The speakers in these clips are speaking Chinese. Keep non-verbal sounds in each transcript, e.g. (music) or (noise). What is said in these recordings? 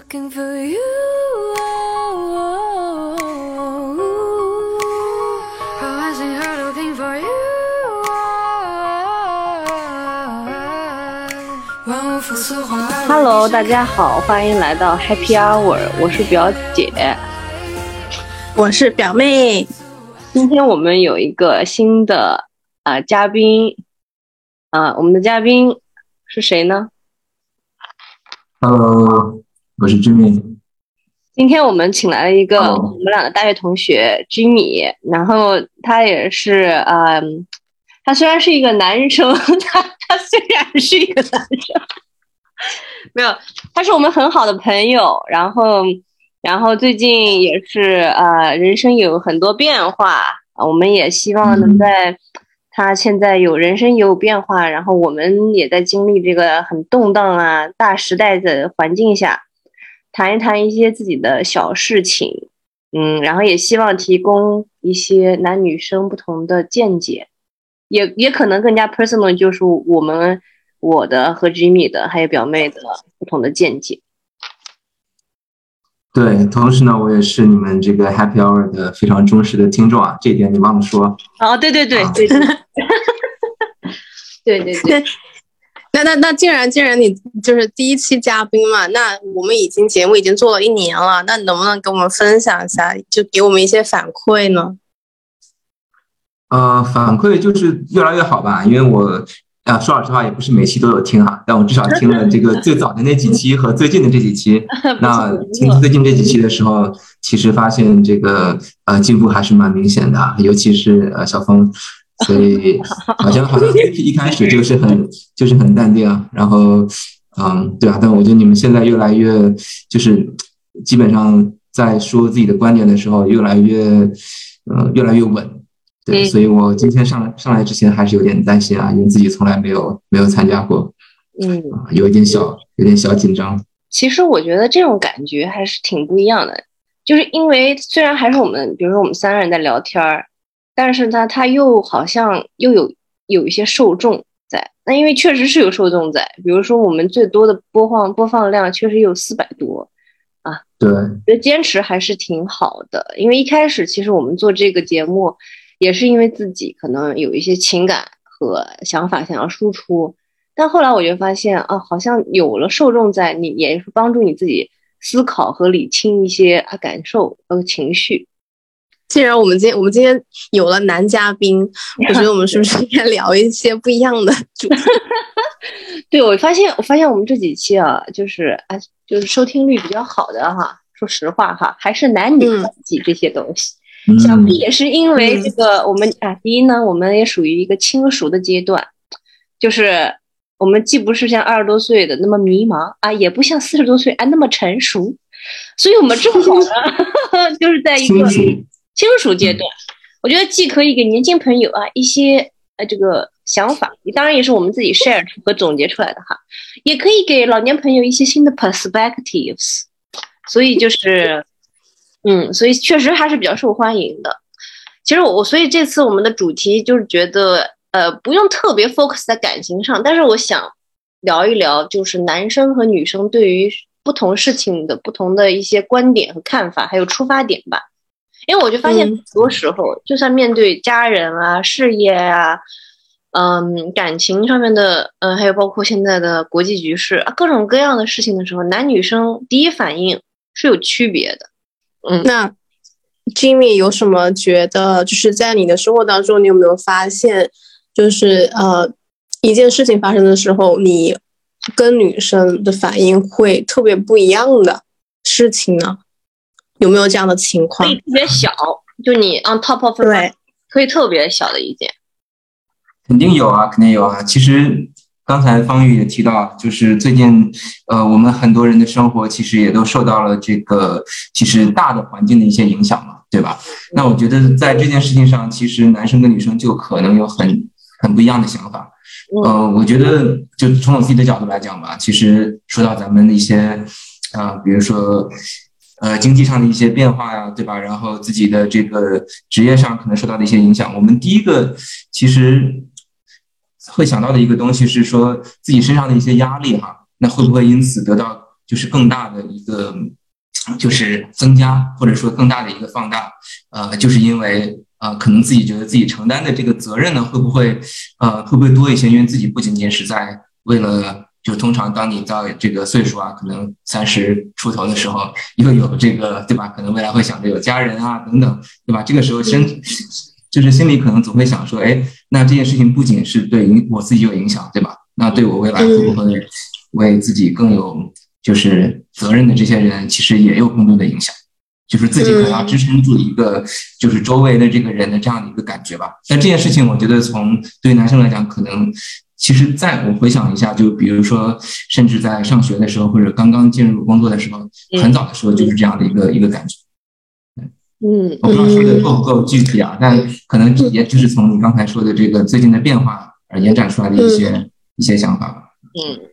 looking for you. Oh, I see her looking for you. 万物复苏换来 Hello，大家好，欢迎来到 Happy Hour，我是表姐。我是表妹，今天我们有一个新的啊、呃嘉宾，啊、我们的嘉宾是谁呢？Hello，我是 Jimmy。今天我们请来了一个我们俩的大学同学 Jimmy，然后他也是嗯，他虽然是一个男生，他 (laughs) 他虽然是一个男生，(laughs) 没有，他是我们很好的朋友，然后然后最近也是呃人生有很多变化，我们也希望能嗯在他现在有人生也有变化，然后我们也在经历这个很动荡啊大时代的环境下。谈一谈一些自己的小事情，嗯，然后也希望提供一些男女生不同的见解，也也可能更加 personal，就是我们我的和 Jimmy 的还有表妹的不同的见解。对，同时呢，我也是你们这个 Happy Hour 的非常忠实的听众啊，这一点你忘了说。哦，对对对啊。(laughs) 对。对，对对。对，那那那既然既然你就是第一期嘉宾嘛，那我们已经节目已经做了一年了，那能不能跟我们分享一下，就给我们一些反馈呢？呃，反馈就是越来越好吧，因为我啊，说老实话，也不是每期都有听哈，但我至少听了这个最早的那几期和最近的这几期。(laughs) 那听最近这几期的时候，其实发现这个呃进步还是蛮明显的啊，尤其是呃小峰，所以好像好像一开始就是很就是很淡定啊，然后嗯对啊，但我觉得你们现在越来越就是基本上在说自己的观点的时候，越来越呃越来越稳。对，嗯所以我今天上上来之前还是有点担心啊，因为自己从来没有没有参加过，嗯，啊有一点小有点小紧张。其实我觉得这种感觉还是挺不一样的，就是因为虽然还是我们，比如说我们三个人在聊天儿，但是呢，他又好像又有有一些受众在。那因为确实是有受众在，比如说我们最多的播放播放量确实有四百多啊，对，我觉得坚持还是挺好的。因为一开始其实我们做这个节目，也是因为自己可能有一些情感和想法想要输出，但后来我就发现啊，好像有了受众在，你也是帮助你自己思考和理清一些啊感受和情绪。既然我们今天我们今天有了男嘉宾，(laughs) 我觉得我们是不是应该聊一些不一样的主题？(laughs) 对，我发现我发现我们这几期啊，就是啊，就是收听率比较好的哈。说实话哈，还是男女嗯关系这些东西。想嗯必也是因为嗯这个，我们啊，第一呢，我们也属于一个轻熟的阶段，就是我们既不是像二十多岁的那么迷茫啊，也不像四十多岁啊那么成熟，所以我们正好呢，(laughs) 就是在一个清楚，轻熟阶段。我觉得既可以给年轻朋友啊一些呃这个想法，当然也是我们自己 share 出和总结出来的哈，也可以给老年朋友一些新的 perspectives。所以就是，(laughs) 嗯，所以确实还是比较受欢迎的。其实我我所以这次我们的主题就是觉得，呃，不用特别 focus 在感情上，但是我想聊一聊，就是男生和女生对于不同事情的不同的一些观点和看法，还有出发点吧。因为我就发现嗯很多时候，就算面对家人啊、事业啊，嗯，感情上面的，嗯，还有包括现在的国际局势啊，各种各样的事情的时候，男女生第一反应是有区别的。嗯那 Jimmy 有什么觉得，就是在你的生活当中，你有没有发现，就是呃，一件事情发生的时候，你跟女生的反应会特别不一样的事情呢？有没有这样的情可况以？特别小，就你 on top of 对，可以特别小的一件。肯定有啊，肯定有啊。其实刚才方宇也提到，就是最近呃，我们很多人的生活其实也都受到了这个其实大的环境的一些影响嘛，对吧？那我觉得在这件事情上，其实男生跟女生就可能有很很不一样的想法。嗯呃，我觉得就从我自己的角度来讲吧，其实说到咱们的一些啊、比如说呃经济上的一些变化呀，对吧？然后自己的这个职业上可能受到的一些影响，我们第一个其实会想到的一个东西是说自己身上的一些压力哈，那会不会因此得到就是更大的一个就是增加，或者说更大的一个放大，呃，就是因为呃，可能自己觉得自己承担的这个责任呢，会不会呃会不会多一些？因为自己不仅仅是在为了，就通常当你到这个岁数啊，可能三十出头的时候，又有这个对吧？可能未来会想着有家人啊等等，对吧？这个时候身就是心里可能总会想说，哎，那这件事情不仅是对影我自己有影响，对吧？那对我未来会不会为自己更有就是责任的这些人，其实也有更多的影响。就是自己可能要支撑住一个，就是周围的这个人的这样的一个感觉吧。但这件事情，我觉得从对于男生来讲，可能其实在我回想一下，就比如说，甚至在上学的时候，或者刚刚进入工作的时候，很早的时候就是这样的一个一个感觉。嗯，我不知道说的够不够具体啊，但可能也就是从你刚才说的这个最近的变化而延展出来的一些一些想法吧。嗯。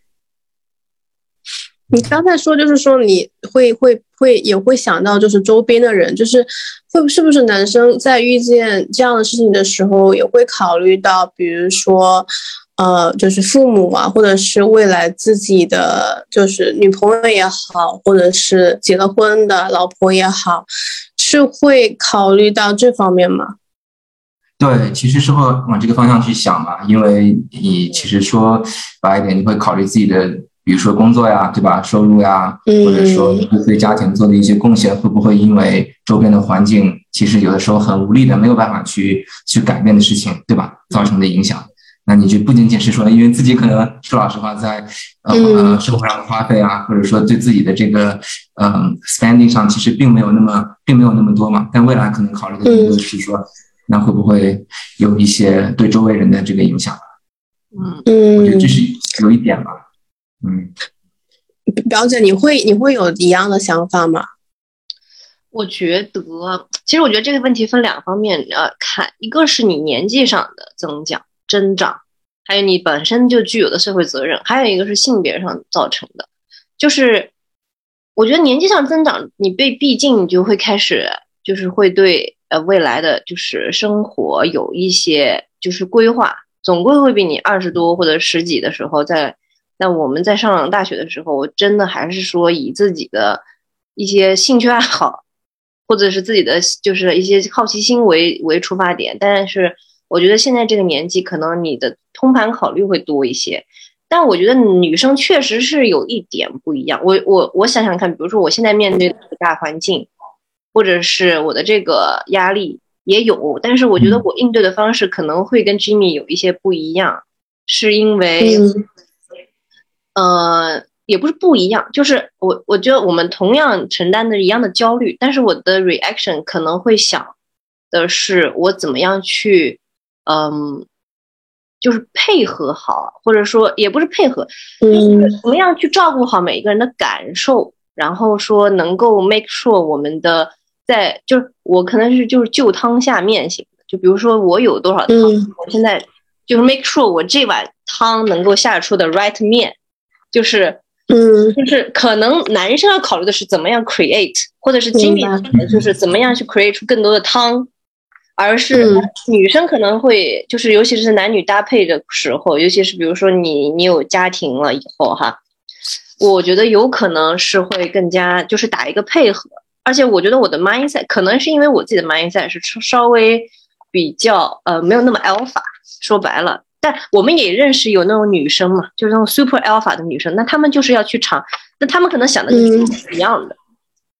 你刚才说，就是说你会会会也会想到，就是周边的人，就是会是不是男生在遇见这样的事情的时候，也会考虑到，比如说，呃，就是父母啊，或者是未来自己的就是女朋友也好，或者是结了婚的老婆也好，是会考虑到这方面吗？对，其实是会往这个方向去想嘛，因为你其实说白一点，你会考虑自己的。比如说工作呀，对吧？收入呀，或者说你会对家庭做的一些贡献，会不会因为周边的环境，其实有的时候很无力的，没有办法去去改变的事情，对吧？造成的影响，那你就不仅仅是说，因为自己可能说老实话，在呃生活上的花费啊，或者说对自己的这个嗯 spending 上，其实并没有那么并没有那么多嘛。但未来可能考虑的更多是说，那会不会有一些对周围人的这个影响？嗯，我觉得这是有一点吧。嗯，表姐，你会你会有一样的想法吗？我觉得，其实我觉得这个问题分两方面呃看，一个是你年纪上的增长增长，还有你本身就具有的社会责任，还有一个是性别上造成的。就是我觉得年纪上增长，你被毕竟你就会开始就是会对呃未来的就是生活有一些就是规划，总归会比你二十多或者十几的时候在。那我们在上大学的时候，我真的还是说以自己的一些兴趣爱好，或者是自己的就是一些好奇心为为出发点。但是我觉得现在这个年纪，可能你的通盘考虑会多一些。但我觉得女生确实是有一点不一样。我我我想想看，比如说我现在面对的大环境，或者是我的这个压力也有，但是我觉得我应对的方式可能会跟 Jimmy 有一些不一样，是因为。呃，也不是不一样，就是我我觉得我们同样承担的一样的焦虑，但是我的 reaction 可能会想的是我怎么样去，嗯，就是配合好，或者说也不是配合，就是怎么样去照顾好每一个人的感受，然后说能够 make sure 我们的在就是我可能是就是就汤下面型的，就比如说我有多少汤，我现在就是 make sure 我这碗汤能够下出的 right 面。就是，嗯，就是可能男生要考虑的是怎么样 create，或者是经理就是怎么样去 create 出更多的汤，而是女生可能会就是，尤其是男女搭配的时候，尤其是比如说你你有家庭了以后哈，我觉得有可能是会更加就是打一个配合，而且我觉得我的 mindset 可能是因为我自己的 mindset 是稍微比较呃没有那么 alpha，说白了。但我们也认识有那种女生嘛，就是那种 super alpha 的女生，那她们就是要去尝，那她们可能想的是一样的。嗯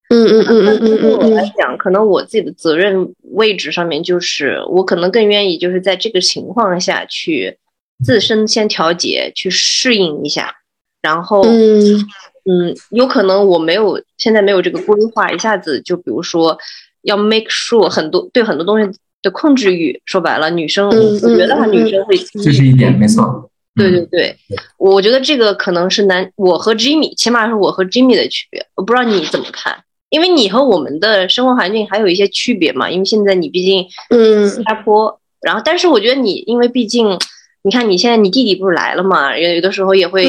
嗯嗯嗯嗯对我来讲，可能我自己的责任位置上面，就是我可能更愿意就是在这个情况下去自身先调节，去适应一下，然后嗯，有可能我没有现在没有这个规划，一下子就比如说要 make sure 很多对很多东西。的控制欲，说白了，女生，我觉得哈，女生会，这是一点，没错。对对对，我觉得这个可能是男，我和 Jimmy，起码是我和 Jimmy 的区别。我不知道你怎么看，因为你和我们的生活环境还有一些区别嘛。因为现在你毕竟，嗯，新加坡，然后，但是我觉得你，因为毕竟，你看你现在你弟弟不是来了嘛，有有的时候也会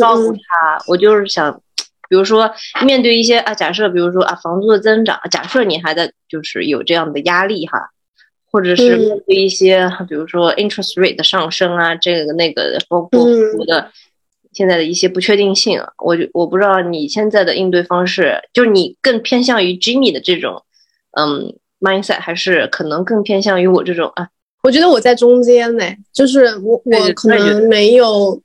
照顾他。我就是想，比如说面对一些啊，假设比如说啊，房租的增长，假设你还在就是有这样的压力哈。或者是面对一些，比如说 interest rate 的上升啊，这个那个，包括我的现在的一些不确定性啊。我我不知道你现在的应对方式，就是你更偏向于 Jimmy 的这种嗯 mindset，还是可能更偏向于我这种啊？我觉得我在中间呢，就是我我可能没有。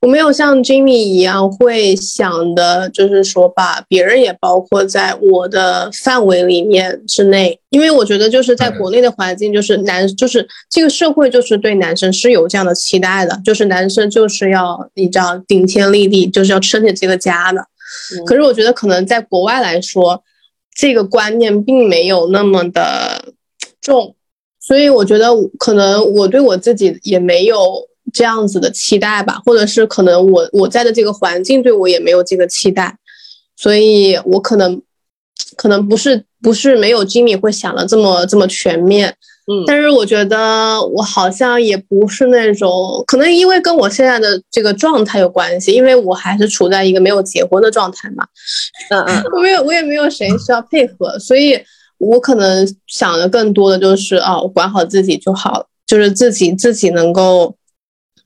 我没有像 Jimmy 一样会想的，就是说把别人也包括在我的范围里面之内，因为我觉得就是在国内的环境，就是男，就是这个社会就是对男生是有这样的期待的，就是男生就是要你知道顶天立地，就是要撑起这个家的。可是我觉得可能在国外来说，这个观念并没有那么的重，所以我觉得可能我对我自己也没有。这样子的期待吧，或者是可能我我在的这个环境对我也没有这个期待，所以我可能可能不是不是没有 Jimmy 会想的这么这么全面，嗯，但是我觉得我好像也不是那种，可能因为跟我现在的这个状态有关系，因为我还是处在一个没有结婚的状态嘛，嗯嗯，(laughs) 我没有我也没有谁需要配合，所以我可能想的更多的就是啊，我，管好自己就好了，就是自己自己能够。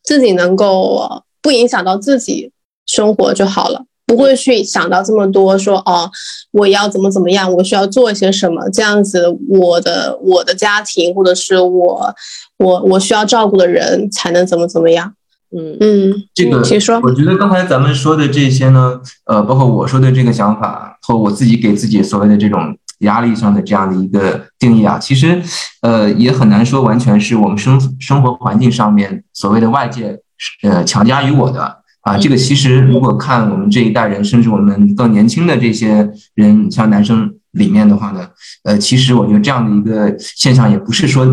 自己能够不影响到自己生活就好了，不会去想到这么多，说哦，我要怎么怎么样，我需要做一些什么，这样子我的我的家庭或者是我我我需要照顾的人才能怎么怎么样。嗯嗯，这个请说。我觉得刚才咱们说的这些呢，呃，包括我说的这个想法和我自己给自己所谓的这种。压力上的这样的一个定义啊，其实，呃，也很难说完全是我们生生活环境上面所谓的外界，呃，强加于我的啊。这个其实如果看我们这一代人，甚至我们更年轻的这些人，像男生里面的话呢，呃，其实我觉得这样的一个现象也不是说，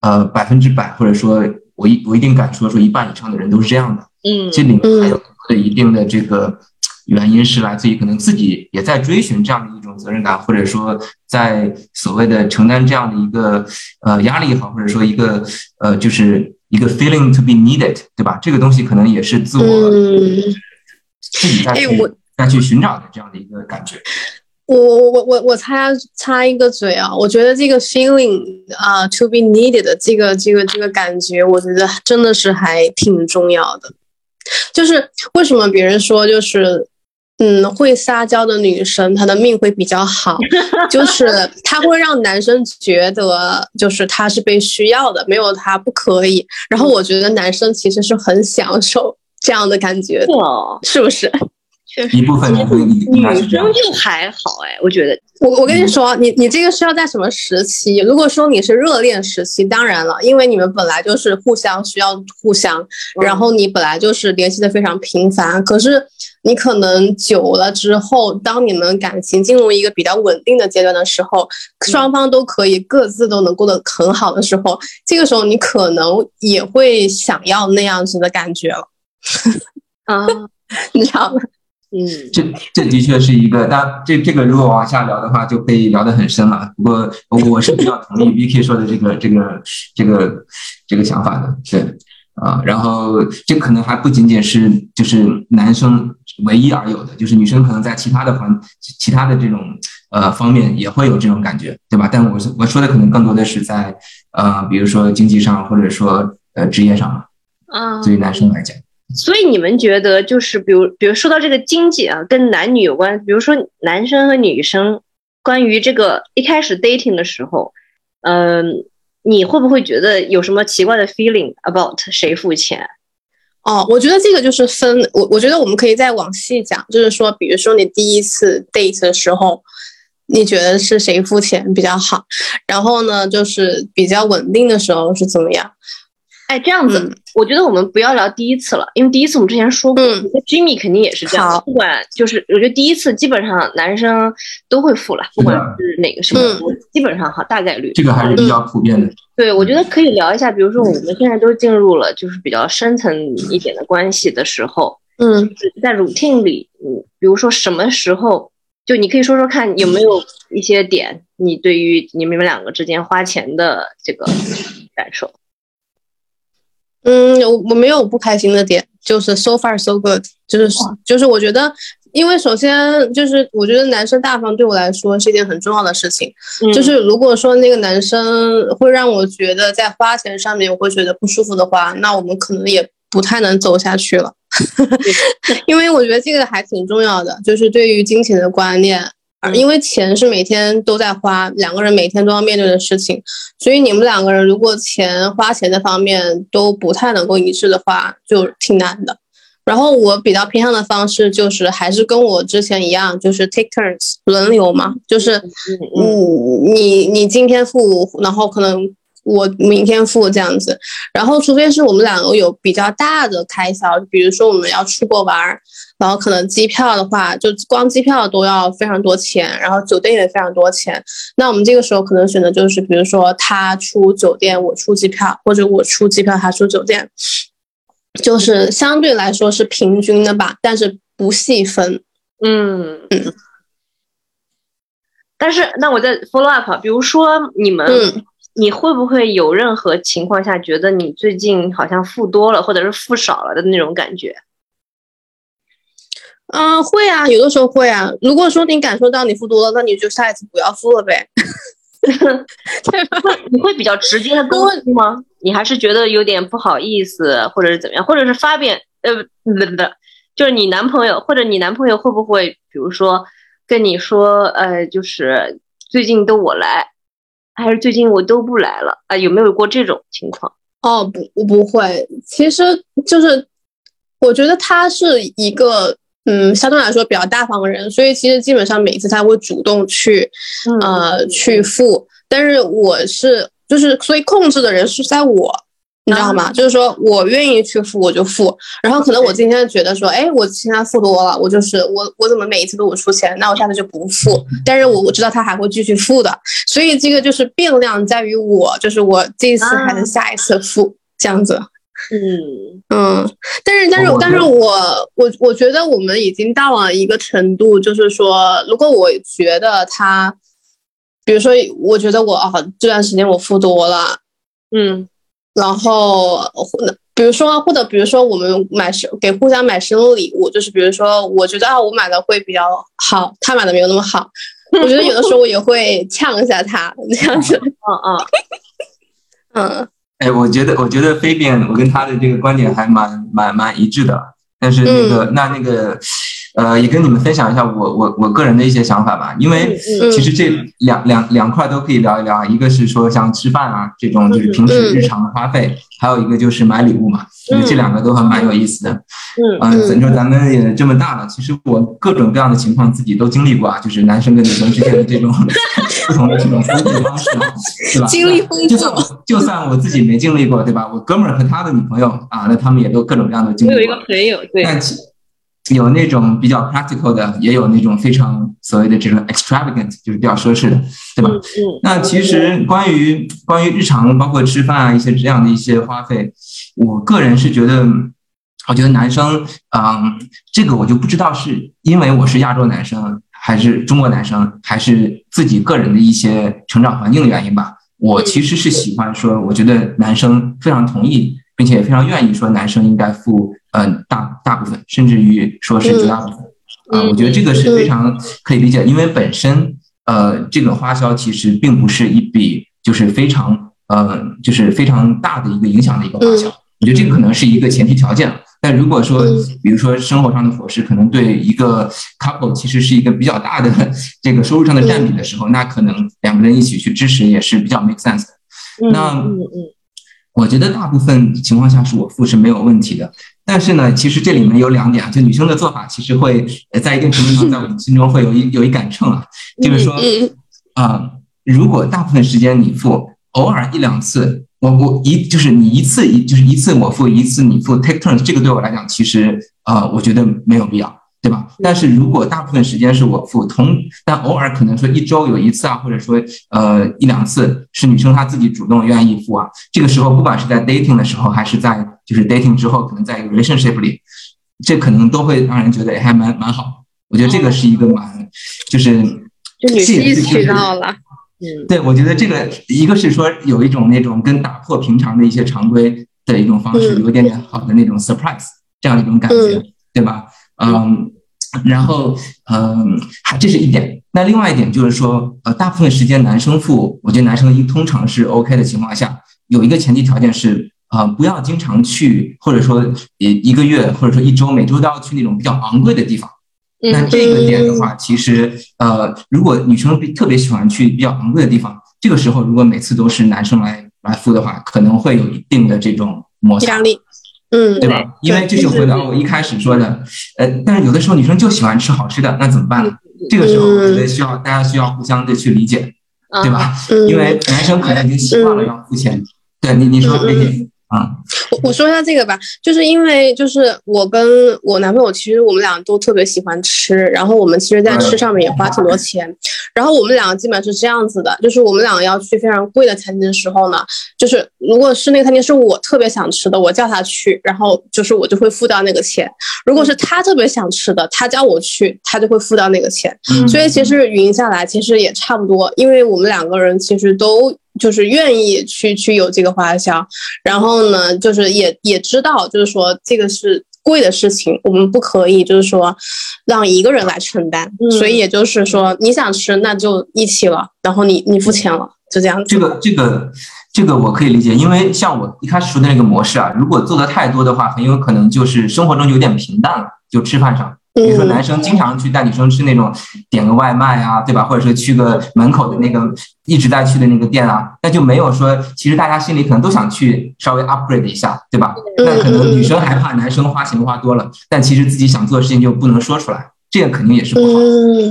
呃，百分之百，或者说我一我一定敢说说一半以上的人都是这样的。嗯，这里面还有一定的这个。原因是来自于可能自己也在追寻这样的一种责任感，或者说在所谓的承担这样的一个呃压力也好，或者说一个呃就是一个 feeling to be needed，对吧？这个东西可能也是自我自己在去再去寻找的这样的一个感觉。我我我我我插插一个嘴啊，我觉得这个 feeling 啊 to be needed 这个这个这个感觉，我觉得真的是还挺重要的。就是为什么别人说就是。嗯，会撒娇的女生，她的命会比较好，(laughs) 就是她会让男生觉得，就是她是被需要的，没有她不可以。然后我觉得男生其实是很享受这样的感觉，是不是？确实，一部分女生就还好哎，我觉得。我我跟你说，你你这个是要在什么时期？如果说你是热恋时期，当然了，因为你们本来就是互相需要互相，然后你本来就是联系的非常频繁。可是你可能久了之后，当你们感情进入一个比较稳定的阶段的时候，双方都可以各自都能过得很好的时候，这个时候你可能也会想要那样子的感觉了。(laughs) 啊，你知道吗？嗯，这这的确是一个，但这这个如果往下聊的话，就可以聊得很深了。不过我是比较同意 (laughs) VK 说的这个这个这个这个想法的，对啊。然后这可能还不仅仅是就是男生唯一而有的，就是女生可能在其他的环其他的这种呃方面也会有这种感觉，对吧？但我我说的可能更多的是在呃，比如说经济上或者说呃职业上，啊，对于男生来讲。所以你们觉得，就是比如，比如说到这个经济啊，跟男女有关。比如说男生和女生，关于这个一开始 dating 的时候，嗯，你会不会觉得有什么奇怪的 feeling about 谁付钱？哦，我觉得这个就是分我，我觉得我们可以再往细讲，就是说，比如说你第一次 date 的时候，你觉得是谁付钱比较好？然后呢，就是比较稳定的时候是怎么样？哎，这样子，我觉得我们不要聊第一次了，因为第一次我们之前说过，Jimmy 肯定也是这样。不管就是，我觉得第一次基本上男生都会付了，不管是哪个什么，基本上哈大概率。这个还是比较普遍的。对，我觉得可以聊一下，比如说我们现在都进入了就是比较深层一点的关系的时候，嗯，在 routine 里，嗯，比如说什么时候，就你可以说说看有没有一些点，你对于你们两个之间花钱的这个感受。嗯，我我没有不开心的点，就是 so far so good，就是就是我觉得，因为首先就是我觉得男生大方对我来说是一件很重要的事情，就是如果说那个男生会让我觉得在花钱上面我会觉得不舒服的话，那我们可能也不太能走下去了。(laughs) 因为我觉得这个还挺重要的，就是对于金钱的观念。嗯。因为钱是每天都在花，两个人每天都要面对的事情，所以你们两个人如果钱花钱的方面都不太能够一致的话，就挺难的。然后我比较偏向的方式就是还是跟我之前一样，就是 take turns 轮流嘛，就是嗯，你你今天付，然后可能我明天付这样子。然后除非是我们两个有比较大的开销，比如说我们要出国玩儿，然后可能机票的话，就光机票都要非常多钱，然后酒店也非常多钱。那我们这个时候可能选择就是，比如说他出酒店，我出机票，或者我出机票，他出酒店，就是相对来说是平均的吧，但是不细分。嗯嗯。但是，那我再 follow up，比如说你们，嗯你会不会有任何情况下觉得你最近好像付多了，或者是付少了的那种感觉？嗯、会啊，有的时候会啊。如果说你感受到你付多了，那你就下一次不要付了呗。(laughs) 会你会比较直接的沟通吗？你还是觉得有点不好意思，或者是怎么样，或者是发便呃不不不，就是你男朋友或者你男朋友会不会，比如说跟你说，呃，就是最近都我来，还是最近我都不来了啊、有没有过这种情况？哦，不，我不会。其实就是，我觉得他是一个，嗯，相对来说比较大方的人，所以其实基本上每次他会主动去，嗯呃，去付。但是我是，就是，所以控制的人是在我，你知道吗？就是说我愿意去付，我就付。然后可能我今天觉得说，哎，我现在付多了，我就是我，我怎么每一次都我出钱？那我下次就不付。但是我我知道他还会继续付的，所以这个就是变量在于我，就是我这一次还能下一次付、这样子。嗯嗯，但是但是但是我我我觉得我们已经到了一个程度，就是说，如果我觉得他，比如说，我觉得我啊这段时间我付多了，嗯然后比如说或者比如说我们买生给互相买生日礼物，就是比如说我觉得啊我买的会比较好，他买的没有那么好，我觉得有的时候我也会呛一下他这样子，(laughs) 嗯嗯嗯。哎，我觉得，我觉得飞便，我跟他的这个观点还蛮蛮蛮一致的。但是那个，那那个，呃，也跟你们分享一下我我我个人的一些想法吧。因为嗯其实这两两两块都可以聊一聊。一个是说像吃饭啊这种，就是平时日常的花费；还有一个就是买礼物嘛。因为这两个都还蛮有意思的。嗯嗯，咱说咱们也这么大了，其实我各种各样的情况自己都经历过啊，就是男生跟女生之间的这种 (laughs) 不同的这种分配方式啊，对吧？经历丰富就算我就算我自己没经历过，对吧？我哥们儿和他的女朋友啊，那他们也都各种各样的经我有历过。一个朋友，对，但其有那种比较 practical 的，也有那种非常所谓的这种 extravagant，就是比较奢侈的，对吧？嗯嗯那其实关于关于日常包括吃饭啊一些这样的一些花费，我个人是觉得，我觉得男生，嗯，这个我就不知道是因为我是亚洲男生，还是中国男生，还是自己个人的一些成长环境的原因吧。我其实是喜欢说，我觉得男生非常同意，并且也非常愿意说男生应该付，嗯、大大部分，甚至于说是绝大部分。啊，我觉得这个是非常可以理解，因为本身呃，这个花销其实并不是一笔就是非常呃，就是非常大的一个影响的一个花销。我觉得这个可能是一个前提条件。但如果说，比如说生活上的伙食可能对一个 couple 其实是一个比较大的这个收入上的占比的时候，那可能两个人一起去支持也是比较 make sense 的。嗯那嗯嗯我觉得大部分情况下是我付是没有问题的，但是呢，其实这里面有两点啊，就女生的做法其实会呃在一定程度上 (laughs) 在我们心中会有一有一杆秤啊，就是说嗯啊、如果大部分时间你付，偶尔一两次，我我一就是你一次一就是一次我付一次你付 take turns，这个对我来讲其实呃我觉得没有必要。对吧？但是如果大部分时间是我付，同但偶尔可能说一周有一次啊，或者说呃一两次是女生她自己主动愿意付啊，这个时候不管是在 dating 的时候，还是在就是 dating 之后，可能在 relationship 里，这可能都会让人觉得还蛮蛮好。我觉得这个是一个蛮就是就女吸引吸取力就是到了，嗯对，我觉得这个一个是说有一种那种跟打破平常的一些常规的一种方式，嗯有一点点好的那种 surprise 这样一种感觉，对吧？嗯，然后嗯，还这是一点。那另外一点就是说，呃，大部分时间男生付，我觉得男生一通常是 OK 的情况下，有一个前提条件是，啊、不要经常去，或者说一一个月或者说一周每周都要去那种比较昂贵的地方。那嗯这个点的话，其实呃，如果女生特别喜欢去比较昂贵的地方，这个时候如果每次都是男生来来付的话，可能会有一定的这种摩擦压。力，嗯，对吧？因为这就回到我一开始说的，呃，但是有的时候女生就喜欢吃好吃的，那怎么办呢？这个时候我觉得需要大家需要互相的去理解，啊对吧？嗯因为男生可能已经习惯了要付钱。对你，你说嗯这些啊，我我说一下这个吧，就是因为就是我跟我男朋友，其实我们俩都特别喜欢吃，然后我们其实在吃上面也花挺多钱，然后我们两个基本是这样子的，就是我们两个要去非常贵的餐厅的时候呢，就是如果是那个餐厅是我特别想吃的，我叫他去，然后就是我就会付掉那个钱；如果是他特别想吃的，他叫我去，他就会付掉那个钱。嗯。所以其实匀下来，其实也差不多，因为我们两个人其实都就是愿意去去有这个花销，然后呢，就是也也知道，就是说这个是贵的事情，我们不可以就是说让一个人来承担，嗯所以也就是说你想吃那就一起了，然后你你付钱了，就这样子。这个这个这个我可以理解，因为像我一开始说的那个模式啊，如果做的太多的话，很有可能就是生活中有点平淡了，就吃饭上。比如说，嗯男生经常去带女生吃那种点个外卖啊，对吧？或者说去个门口的那个一直在去的那个店啊，那就没有说，其实大家心里可能都想去稍微 upgrade 一下，对吧？那可能女生害怕男生花钱花多了，但其实自己想做的事情就不能说出来，这个肯定也是不好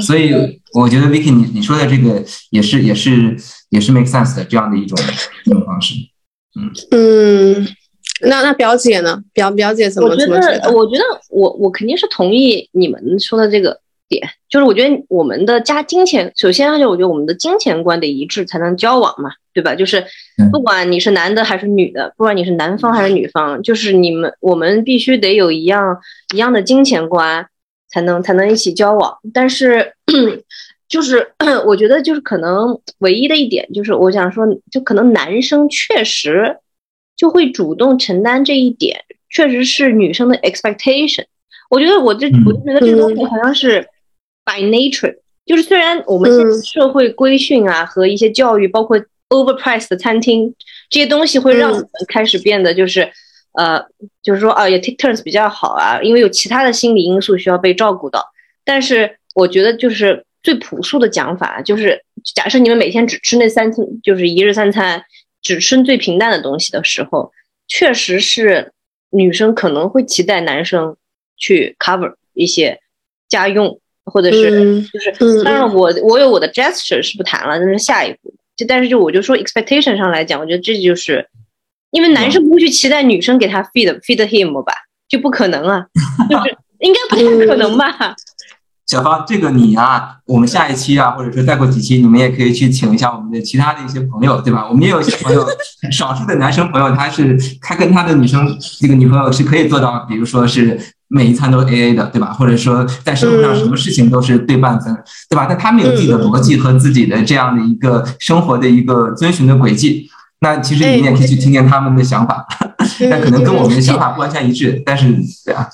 所以我觉得 Vicky 你你说的这个也是也是也是 make sense 的这样的一种一种方式。嗯，那那表姐呢？表表姐怎么我觉得，我觉得我我肯定是同意你们说的这个点，就是我觉得我们的加金钱，首先就我觉得我们的金钱观得一致才能交往嘛，对吧？就是嗯不管你是男的还是女的，不管你是男方还是女方，就是你们我们必须得有一样一样的金钱观，才能才能一起交往。但是就是 (coughs) 我觉得就是可能唯一的一点就是我想说，就可能男生确实就会主动承担这一点，确实是女生的 expectation。我觉得我这嗯我就觉得这个东西好像是 by nature，就是虽然我们现在嗯社会规训啊和一些教育，包括 overpriced 的餐厅这些东西，会让我嗯们开始变得就是。呃，就是说啊，也 take turns 比较好啊，因为有其他的心理因素需要被照顾到。但是我觉得就是最朴素的讲法，就是假设你们每天只吃那三餐，就是一日三餐，只吃最平淡的东西的时候，确实是女生可能会期待男生去 cover 一些家用，或者是嗯就是嗯当然我我有我的 gesture 是不谈了，那是下一步。就但是就我就说 expectation 上来讲，我觉得这就是因为男生不会去期待女生给他 feed feed him 吧，就不可能啊，就是 (laughs) 应该不太可能吧。小芳，这个你啊，我们下一期啊，或者说再过几期，你们也可以去请一下我们的其他的一些朋友，对吧？我们也有一些朋友，(laughs) 少数的男生朋友，他是他跟他的女生这个女朋友是可以做到，比如说是每一餐都 A A 的，对吧？或者说在生活上什么事情都是对半分，对吧？但他们有自己的逻辑和自己的这样的一个生活的一个遵循的轨迹。那其实你也可以去听听他们的想法，但可能跟我们的想法不完全一致，但是对啊，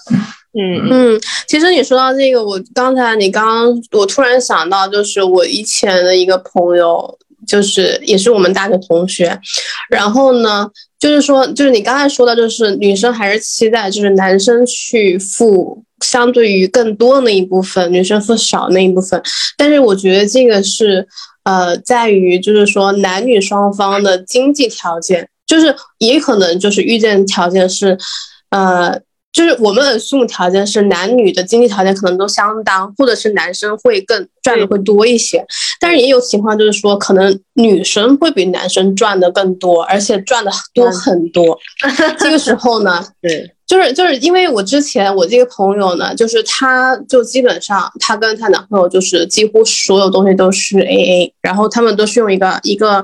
嗯嗯，其实你说到这个，我刚才你刚刚，我突然想到，就是我以前的一个朋友，就是也是我们大学同学，然后呢，就是说，就是你刚才说的，就是女生还是期待就是男生去付相对于更多的那一部分，女生付少那一部分，但是我觉得这个是呃，在于就是说男女双方的经济条件，就是也可能就是遇见条件是，呃。就是我们的父母条件是男女的经济条件可能都相当，或者是男生会更赚的会多一些，但是也有情况就是说，可能女生会比男生赚的更多，而且赚的多很多。(laughs) 这个时候呢，对，就是就是因为我之前我这个朋友呢，就是她就基本上她跟她男朋友就是几乎所有东西都是 A A，然后他们都是用一个一个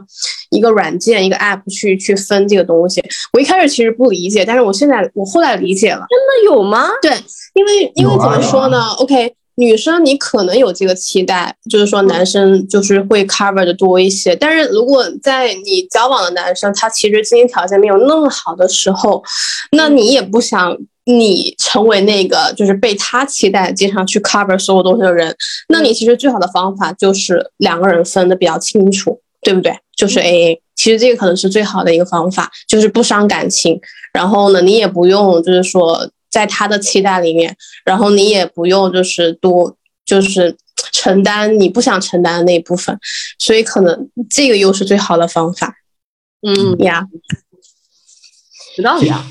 一个软件一个 App 去去分这个东西。我一开始其实不理解，但是我现在我后来理解了。真的有吗？对，因为因为怎么有啊啊说呢？OK，女生你可能有这个期待，就是说男生就是会 cover 的多一些。但是如果在你交往的男生他其实经济条件没有那么好的时候，那你也不想你成为那个就是被他期待经常去 cover 所有东西的人。那你其实最好的方法就是两个人分的比较清楚。对不对？就是 AA。其实这个可能是最好的一个方法，就是不伤感情。然后呢，你也不用就是说在他的期待里面，然后你也不用就是多就是承担你不想承担的那一部分。所以可能这个又是最好的方法。嗯呀，知道呀。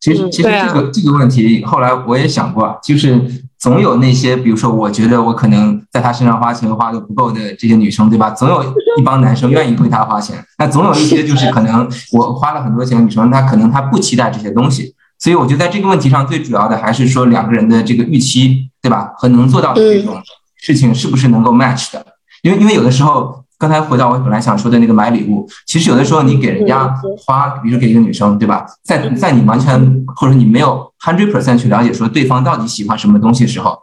其实，其实这个这个问题，后来我也想过，就是总有那些，比如说，我觉得我可能在他身上花钱花的不够的这些女生，对吧？总有一帮男生愿意为他花钱，那总有一些就是可能我花了很多钱的女生，她可能她不期待这些东西。所以，我觉得在这个问题上，最主要的还是说两个人的这个预期，对吧？和能做到的这种事情是不是能够 match 的？因为，因为有的时候。刚才回到我本来想说的那个买礼物，其实有的时候你给人家花，比如给一个女生，对吧？在在你完全或者你没有 hundred percent 去了解说对方到底喜欢什么东西的时候，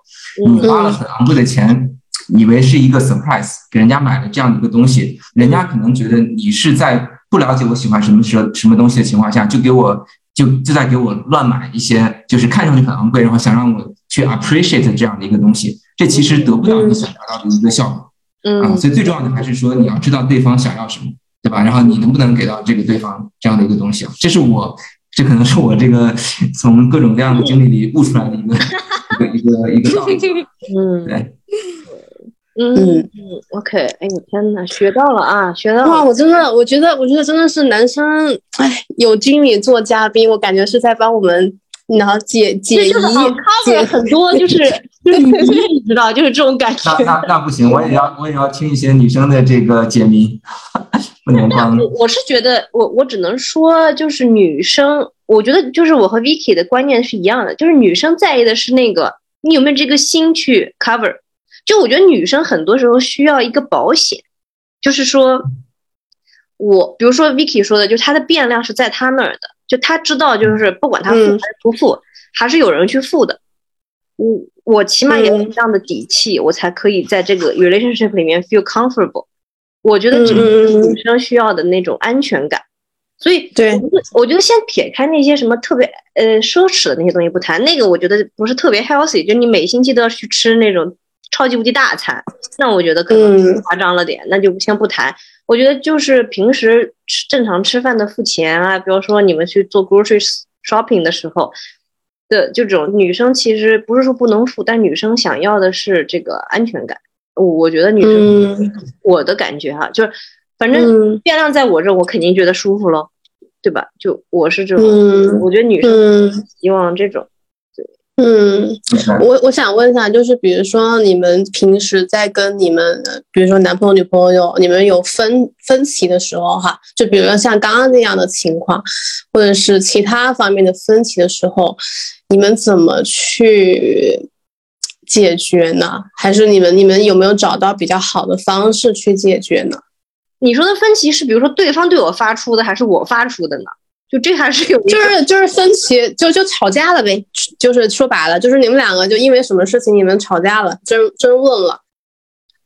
你花了很昂贵的钱，以为是一个 surprise，给人家买了这样的一个东西，人家可能觉得你是在不了解我喜欢什么时候什么东西的情况下，就给我就就在给我乱买一些，就是看上去很昂贵，然后想让我去 appreciate 这样的一个东西，这其实得不到你想达到的一个效果。嗯，所以最重要的还是说你要知道对方想要什么，对吧？然后你能不能给到这个对方这样的一个东西啊？这是我，这可能是我这个 (laughs) 从各种各样的经历里悟出来的一个一个一个一个道理。(laughs) 嗯，对，嗯嗯，OK，哎呦天呐，学到了啊，学到了！哇，我真的，我觉得，我觉得真的是男生，哎，有经理做嘉宾，我感觉是在帮我们。然后解解疑，解很多，(laughs) 就是就是你知道，就是这种感觉。那那那不行，我也要我也要听一些女生的这个解谜，不能光。我是觉得，我我只能说，就是女生，我觉得就是我和 Vicky 的观念是一样的，就是女生在意的是那个你有没有这个心去 cover。就我觉得女生很多时候需要一个保险，就是说，我比如说 Vicky 说的，就是她的变量是在他那儿的。就他知道，就是不管他付还是不付，还是有人去付的。我我起码有这样的底气，我才可以在这个 relationship 里面 feel comfortable。我觉得这是女生需要的那种安全感。所以，对，我觉得先撇开那些什么特别呃奢侈的那些东西不谈，那个我觉得不是特别 healthy。就你每星期都要去吃那种超级无敌大餐，那我觉得可能夸张了点，那就先不谈。我觉得就是平时吃正常吃饭的付钱啊，比如说你们去做 grocery shopping 的时候的这种女生，其实不是说不能付，但女生想要的是这个安全感。我觉得女生，我的感觉哈，就是反正变量在我这，我肯定觉得舒服咯，对吧？就我是这种，我觉得女生希望这种。嗯，我我想问一下，就是比如说你们平时在跟你们，比如说男朋友、女朋友，你们有分分歧的时候，哈，就比如说像刚刚那样的情况，或者是其他方面的分歧的时候，你们怎么去解决呢？还是你们你们有没有找到比较好的方式去解决呢？你说的分歧是，比如说对方对我发出的，还是我发出的呢？就这还是有，就是就是分歧，就就吵架了呗。就是说白了，就是你们两个就因为什么事情你们吵架了，争争论了。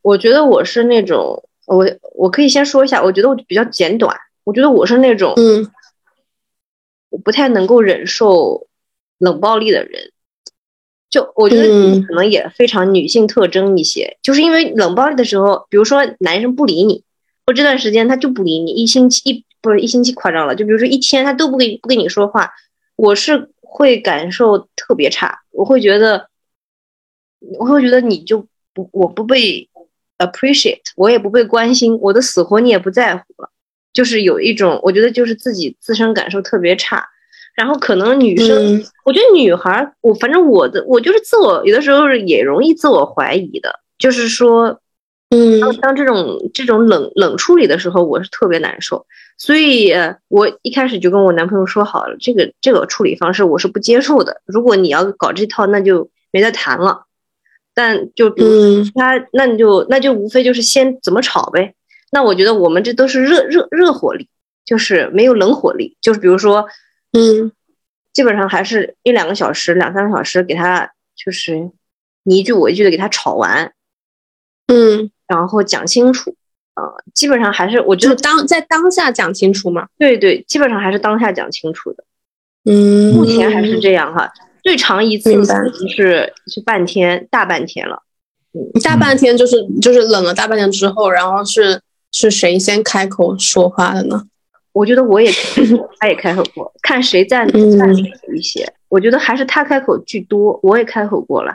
我觉得我是那种，我我可以先说一下，我觉得我比较简短。我觉得我是那种，嗯，我不太能够忍受冷暴力的人。就我觉得你可能也非常女性特征一些，就是因为冷暴力的时候，比如说男生不理你，或这段时间他就不理你，一星期一。不是一星期夸张了，就比如说一天他都不跟不跟你说话，我是会感受特别差，我会觉得，我会觉得你就不我不被 appreciate，我也不被关心，我的死活你也不在乎了，就是有一种我觉得就是自己自身感受特别差，然后可能女生，我觉得女孩，我反正我的我就是自我有的时候也容易自我怀疑的，就是说。嗯，当当这种这种冷冷处理的时候，我是特别难受，所以我一开始就跟我男朋友说好了，这个这个处理方式我是不接受的。如果你要搞这套，那就没得谈了。但就比如他，那你就那就无非就是先怎么吵呗。那我觉得我们这都是热热热火力，就是没有冷火力。就是比如说，嗯，基本上还是一两个小时、两三个小时给他，就是你一句我一句的给他吵完，嗯。然后讲清楚，呃，基本上还是我觉得当在当下讲清楚嘛。对对，基本上还是当下讲清楚的。嗯，目前还是这样哈。最长一次是是半天，大半天了。嗯，大半天就是就是冷了大半天之后，然后是是谁先开口说话的呢？我觉得我也他也开口过，看谁占嗯占理一些。我觉得还是他开口居多，我也开口过了。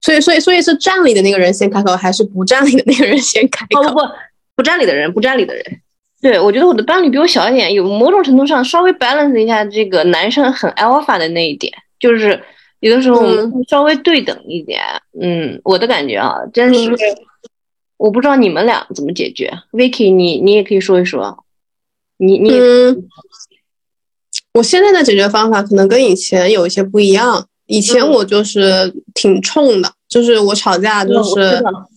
所以，所以，所以是占理的那个人先开口，还是不占理的那个人先开口？哦不不，不占理的人，不占理的人。对，我觉得我的伴侣比我小一点，有某种程度上稍微 balance 一下这个男生很 alpha 的那一点，就是有的时候我们会稍微对等一点。嗯，我的感觉啊，真是，我不知道你们俩怎么解决。Vicky，你你也可以说一说，你你嗯，我现在的解决方法可能跟以前有一些不一样。以前嗯我就是挺冲的，就是我吵架就是，道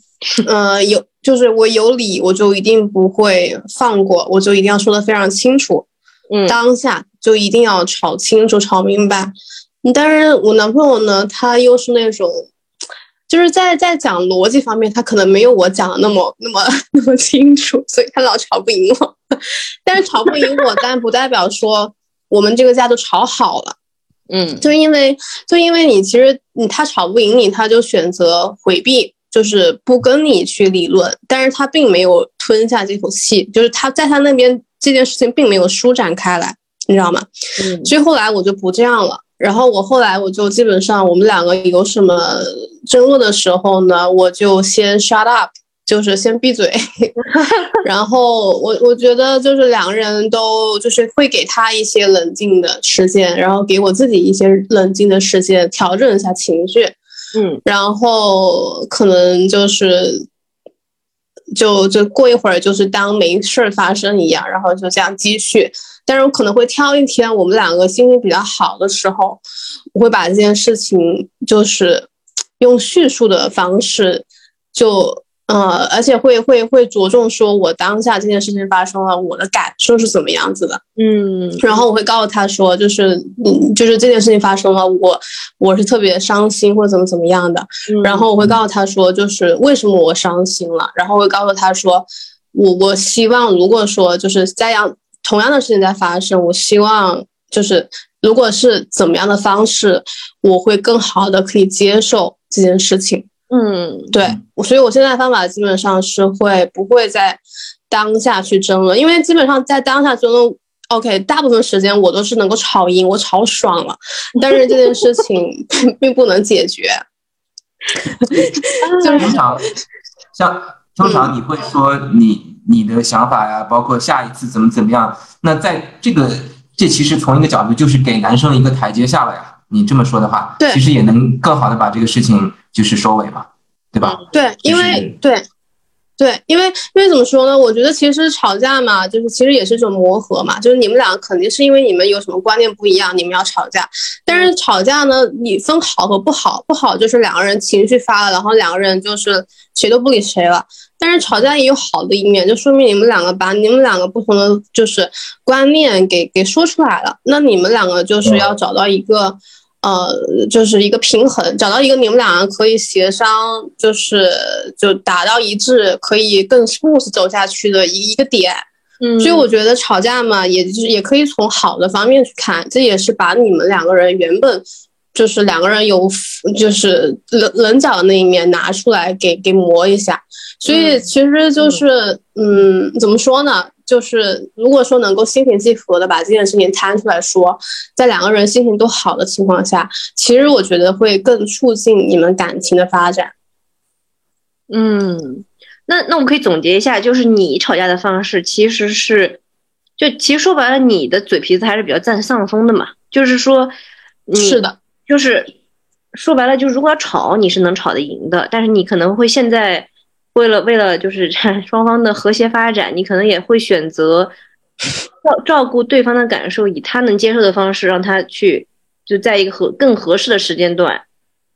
呃，有就是我有理我就一定不会放过，我就一定要说的非常清楚，嗯当下就一定要吵清楚、吵明白。但是我男朋友呢，他又是那种，就是在在讲逻辑方面，他可能没有我讲的那么那么 (laughs) 那么清楚，所以他老吵不赢我。(laughs) 但是吵不赢我，但不代表说我们这个架就吵好了。嗯就因为就因为你其实你他吵不赢你，他就选择回避，就是不跟你去理论，但是他并没有吞下这口气，就是他在他那边这件事情并没有舒展开来，你知道吗？嗯所以后来我就不这样了。然后我后来我就基本上我们两个有什么争论的时候呢，我就先 shut up，就是先闭嘴。(laughs) 然后我我觉得就是两个人都就是会给他一些冷静的时间，然后给我自己一些冷静的时间，调整一下情绪。嗯然后可能就是就就过一会儿，就是当没事儿发生一样，然后就这样继续。但是我可能会挑一天我们两个心情比较好的时候，我会把这件事情就是用叙述的方式就。呃，而且会会会着重说，我当下这件事情发生了，我的感受是怎么样子的。嗯然后我会告诉他说，就是嗯，就是这件事情发生了，我我是特别伤心或者怎么怎么样的。嗯然后我会告诉他说，就是为什么我伤心了。然后我会告诉他说，我我希望如果说就是在样同样的事情在发生，我希望就是如果是怎么样的方式，我会更好的可以接受这件事情。嗯对，我所以我现在方法基本上是会不会在当下去争论，因为基本上在当下争论，OK，大部分时间我都是能够吵赢，我吵爽了，但是这件事情 (laughs) 并不能解决。(laughs) 就是通常像通常你会说你你的想法呀，包括下一次怎么怎么样。那在这个这其实从一个角度就是给男生一个台阶下了呀。你这么说的话，对其实也能更好的把这个事情就是收尾嘛，对吧？对，因就是为对。对，因为因为怎么说呢？我觉得其实吵架嘛，就是其实也是一种磨合嘛。就是你们俩肯定是因为你们有什么观念不一样，你们要吵架。但是吵架呢，你分好和不好，不好就是两个人情绪发了，然后两个人就是谁都不理谁了。但是吵架也有好的一面，就说明你们两个把你们两个不同的就是观念给给说出来了。那你们两个就是要找到一个。呃，就是一个平衡，找到一个你们两个可以协商，就是就达到一致，可以更 smooth 走下去的一一个点。嗯，所以我觉得吵架嘛，也就是也可以从好的方面去看，这也是把你们两个人原本就是两个人有就是棱棱角的那一面拿出来给给磨一下。所以其实就是嗯，怎么说呢？就是如果说能够心平气和的把这件事情摊出来说，在两个人心情都好的情况下，其实我觉得会更促进你们感情的发展。嗯，那那我们可以总结一下，就是你吵架的方式其实是，就其实说白了，你的嘴皮子还是比较占上风的嘛。就是说，你是的，就是说白了，就是如果要吵，你是能吵得赢的，但是你可能会现在为了为了就是 (laughs) 双方的和谐发展，你可能也会选择照照顾对方的感受，以他能接受的方式让他去，就在一个合更合适的时间段，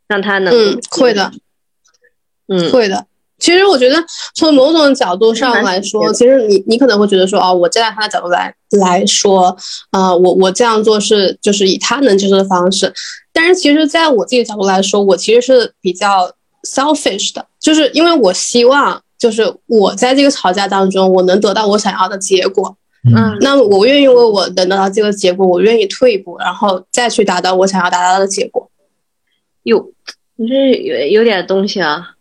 让他能嗯，会的。嗯，会的。其实我觉得从某种角度上来说，其实你你可能会觉得说，哦，我站在他的角度来来说，呃，我我这样做是就是以他能接受的方式。但是其实在我自己的角度来说，我其实是比较 selfish 的，就是因为我希望就是我在这个吵架当中，我能得到我想要的结果。嗯那我愿意为我能得到这个结果，我愿意退一步，然后再去达到我想要达到的结果。哟，你这有有点东西啊。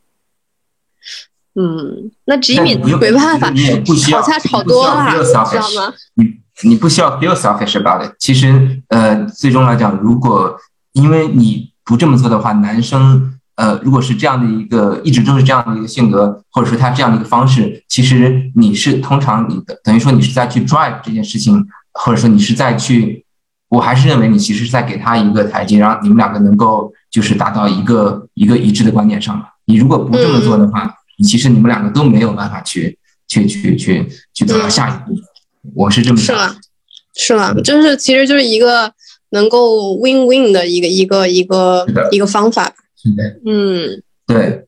嗯，那吉米你没办法你也不需要吵架吵多了，你不知道吗？你你不需要 feel selfish about it。其实呃，最终来讲，如果因为你不这么做的话，男生呃，如果是这样的一个一直都是这样的一个性格，或者说他这样的一个方式，其实你是通常你的等于说你是在去 drive 这件事情，或者说你是在去，我还是认为你其实是在给他一个台阶，让你们两个能够就是达到一个一个一致的观点上嘛。你如果不这么做的话，你其实你们两个都没有办法去去去去去走到下一步。我是这么想的。是了，是了，就是其实就是一个能够 win win 的一个一个一个一个方法。嗯，对。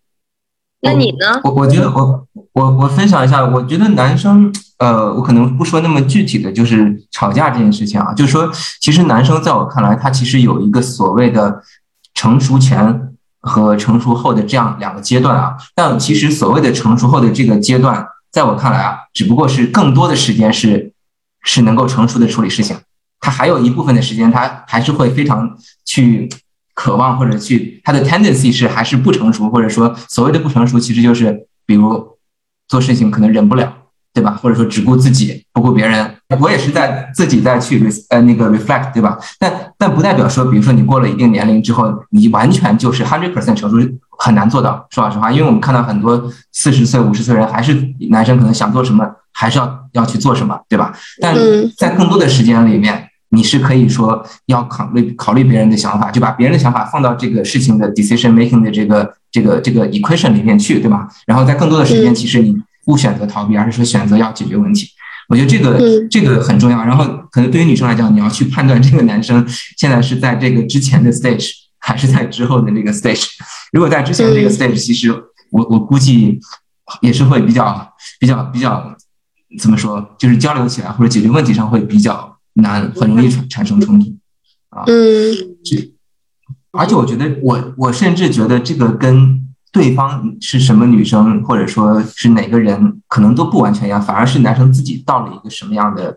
那你呢？我我觉得我我我分享一下，我觉得男生呃，我可能不说那么具体的就是吵架这件事情啊，就是说，其实男生在我看来，他其实有一个所谓的成熟前和成熟后的这样两个阶段啊。但其实所谓的成熟后的这个阶段，在我看来啊，只不过是更多的时间是是能够成熟的处理事情，他还有一部分的时间，他还是会非常去渴望或者去他的 tendency 是还是不成熟，或者说所谓的不成熟，其实就是比如做事情可能忍不了，对吧？或者说只顾自己不顾别人。我也是在自己在去 re 呃那个 reflect，对吧？但但不代表说，比如说你过了一定年龄之后，你完全就是 hundred percent 成熟，很难做到。说老实话，因为我们看到很多四十岁、五十岁人，还是男生可能想做什么，还是要要去做什么，对吧？但嗯在更多的时间里面，你是可以说要考虑考虑别人的想法，就把别人的想法放到这个事情的 decision making 的这个这个这个 equation 里面去，对吧？然后在更多的时间，嗯其实你不选择逃避，而是说选择要解决问题。我觉得这个嗯这个很重要。然后可能对于女生来讲，你要去判断这个男生现在是在这个之前的 stage 还是在之后的那个 stage。如果在之前这个嗯 stage，其实我我估计也是会比较比较比较怎么说，就是交流起来或者解决问题上会比较难，很容易产产生冲突啊。嗯而且我觉得我我甚至觉得这个跟对方是什么女生，或者说是哪个人，可能都不完全一样，反而是男生自己到了一个什么样的，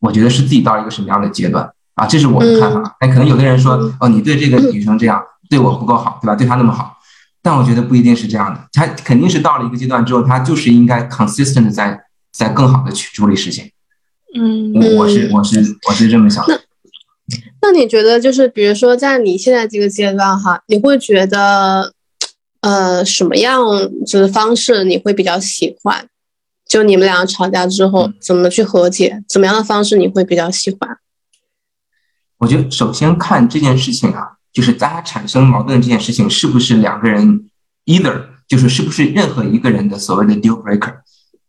我觉得是自己到了一个什么样的阶段啊，这是我的看法。哎，可能有的人说，哦，你对这个女生这样，对我不够好，对吧？对她那么好，但我觉得不一定是这样的，他肯定是到了一个阶段之后，他就是应该 consistent 在在更好的去处理事情。嗯我我是我是我是这么想的。那你觉得就是比如说在你现在这个阶段哈，你会觉得呃什么样子的方式你会比较喜欢？就你们俩吵架之后怎么去和解？怎么样的方式你会比较喜欢？我觉得首先看这件事情啊，就是大家产生矛盾这件事情是不是两个人 either 就是是不是任何一个人的所谓的 deal breaker，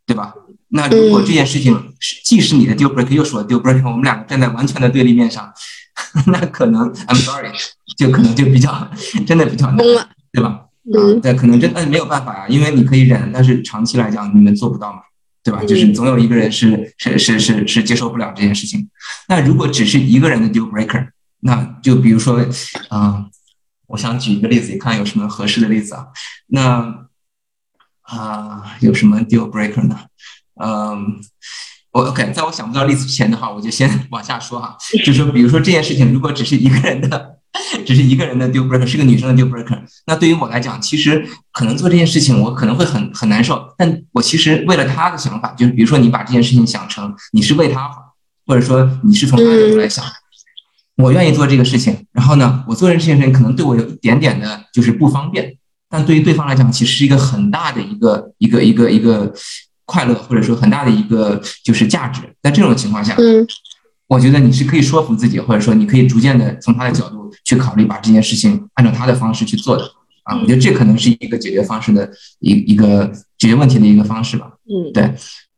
对吧？那如果这件事情是既是你的 deal breaker 又是我的 deal breaker，我们两个站在完全的对立面上，(laughs) 那可能 I'm sorry，就可能就比较真的比较难，对吧？嗯啊，对，可能真的没有办法呀、因为你可以忍，但是长期来讲你们做不到嘛，对吧？就是总有一个人是是是是是接受不了这件事情。那如果只是一个人的 deal breaker，那就比如说，嗯、我想举一个例子，你看有什么合适的例子啊？那啊、有什么 deal breaker 呢？嗯，我 OK，在我想不到例子之前的话，我就先 (laughs) 往下说哈，就说比如说这件事情，如果只是一个人的，(laughs) 只是一个人的 deal breaker，是个女生的 deal breaker，那对于我来讲，其实可能做这件事情我可能会很很难受，但我其实为了她的想法，就是比如说你把这件事情想成你是为她好，或者说你是从她的角度来想。我愿意做这个事情，然后呢，我做这件事情可能对我有一点点的就是不方便，但对于对方来讲，其实是一个很大的一个一个一个一个快乐，或者说很大的一个就是价值。在这种情况下，嗯我觉得你是可以说服自己，或者说你可以逐渐的从他的角度去考虑，把这件事情按照他的方式去做的啊。我觉得这可能是一个解决方式的一一个解决问题的一个方式吧。嗯，对，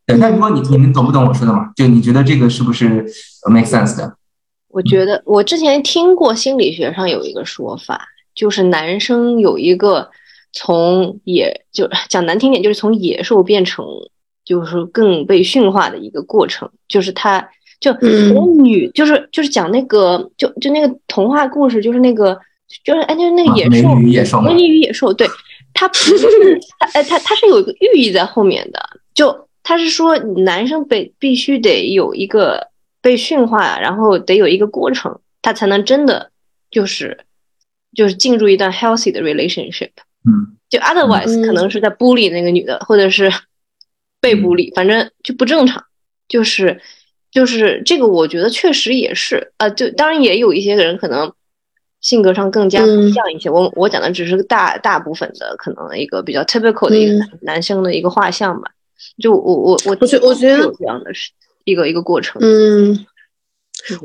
对。那如果你你们懂不懂我说的嘛？就你觉得这个是不是 make sense 的？我觉得我之前听过心理学上有一个说法，就是男生有一个从野就讲难听点，就是从野兽变成就是更被驯化的一个过程，就是他就嗯。我女就是就是讲那个就就那个童话故事，就是那个就是哎就是那个野兽女与野兽嘛美女与野兽，对，它不是 (laughs) 它哎它它是有一个寓意在后面的，就他是说男生被必须得有一个被驯化，然后得有一个过程，他才能真的就是就是进入一段 healthy 的 relationship。嗯。就 otherwise 嗯可能是在孤立那个女的，或者是被孤立，反正就不正常。就是就是这个，我觉得确实也是，呃，就当然也有一些人可能性格上更加不一些。我我讲的只是大大部分的可能一个比较 typical 的一个嗯男男生的一个画像吧。就我我我我觉我觉得有这样的事一个一个过程。嗯，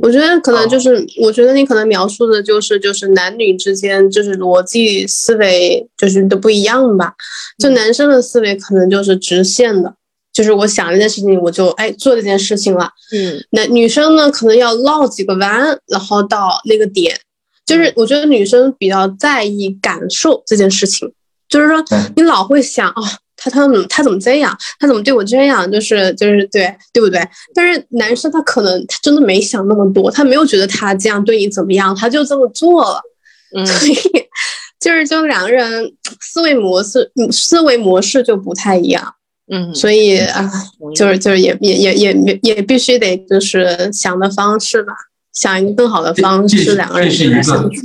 我觉得可能就是，我觉得你可能描述的就是，就是男女之间就是逻辑思维就是都不一样吧。就男生的思维可能就是直线的，就是我想这件事情我就哎做这件事情了。嗯那女生呢，可能要绕几个弯，然后到那个点。就是我觉得女生比较在意感受这件事情，就是说你老会想哦，他他怎么他怎么这样，他怎么对我这样，就是就是对对不对？但是男生他可能他真的没想那么多，他没有觉得他这样对你怎么样，他就这么做了。嗯所以就是就两个人思维模式嗯思维模式就不太一样，嗯，所以啊。就是就是也也也也也也必须得就是想的方式吧，想一个更好的方式，是两个人这是一个来相处。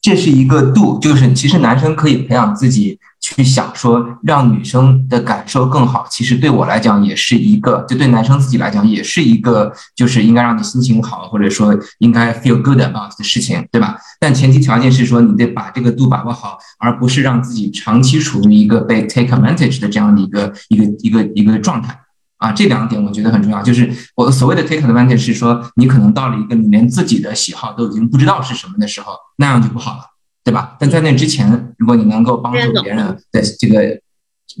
这是一个度，就是其实男生可以培养自己去想说，让女生的感受更好。其实对我来讲也是一个，就对男生自己来讲也是一个，就是应该让你心情好，或者说应该 feel good about 的事情，对吧？但前提条件是说，你得把这个度把握好，而不是让自己长期处于一个被 take advantage 的这样的一个一个一个一个状态。啊，这两点我觉得很重要。就是我所谓的 take advantage 是说，你可能到了一个你连自己的喜好都已经不知道是什么的时候，那样就不好了，对吧？但在那之前，如果你能够帮助别人的这个，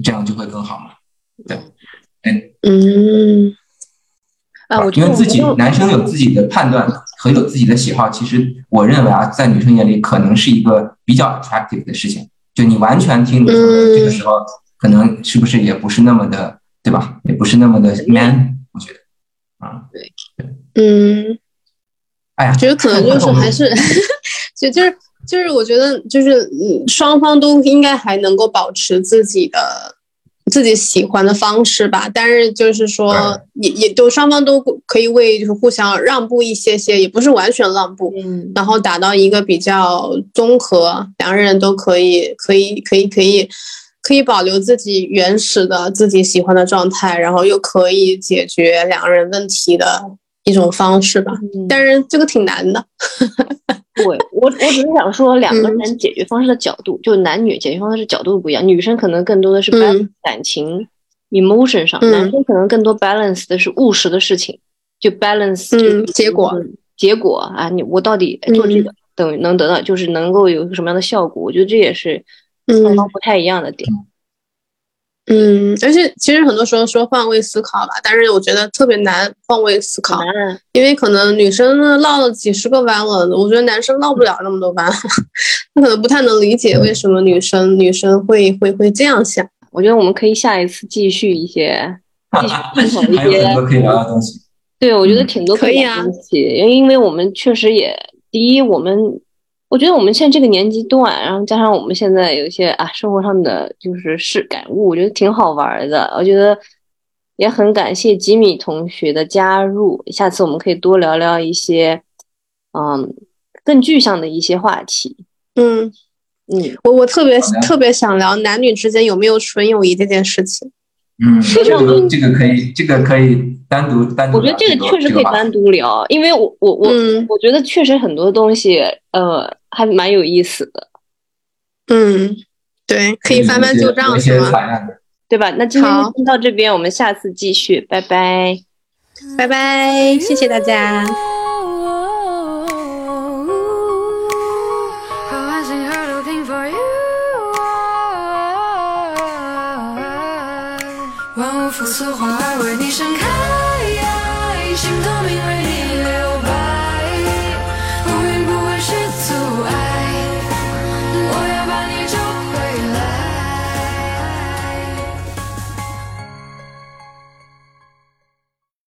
这样就会更好嘛。对，嗯啊，我觉得因为自己男生有自己的判断和有自己的喜好，其实我认为啊，在女生眼里可能是一个比较 attractive 的事情。就你完全听女生的，这个时候可能是不是也不是那么的，对吧？也不是那么的 man，我觉得。啊，对嗯，哎呀，觉得可能就是还是，(laughs) 就就是就是我觉得就是嗯，双方都应该还能够保持自己的自己喜欢的方式吧，但是就是说也也都双方都可以为就是互相让步一些些，也不是完全让步，嗯然后达到一个比较综合，两个人都可以可以可以可以可以保留自己原始的自己喜欢的状态，然后又可以解决两个人问题的一种方式吧。嗯但是这个挺难的。(laughs) 对我，我只是想说，两个嗯人解决方式的角度，就男女解决方式角度不一样。女生可能更多的是 balance 嗯感情、emotion 上，嗯男生可能更多 balance 的是务实的事情，就 balance 嗯就是结果结果啊，你我到底做这个、等于能得到，就是能够有一个什么样的效果？我觉得这也是双嗯方不太一样的点。嗯，而且其实很多时候说换位思考吧，但是我觉得特别难换位思考，因为可能女生呢绕了几十个弯了，我觉得男生绕不了那么多弯，(laughs) 他可能不太能理解为什么女生女生会会会这样想。我觉得我们可以下一次继续一些，(laughs) 继续探讨一些很多可以聊的东西。对，我觉得嗯挺多可以啊聊的东西，因为因为我们确实也，第一，我们我觉得我们现在这个年纪段，然后加上我们现在有一些啊生活上的就是是感悟，我觉得挺好玩儿的。我觉得也很感谢吉米同学的加入，下次我们可以多聊聊一些嗯更具象的一些话题。嗯，嗯，我我特别特别想聊男女之间有没有纯友谊这件事情。嗯，这个这个可以，这个可以单独单独我觉得这这个确实可以单独聊，因为我我我嗯我觉得确实很多东西呃还蛮有意思的。嗯，对，可以翻翻旧账是吗？对吧？那今天好就先到这边，我们下次继续，拜拜。拜拜，谢谢大家。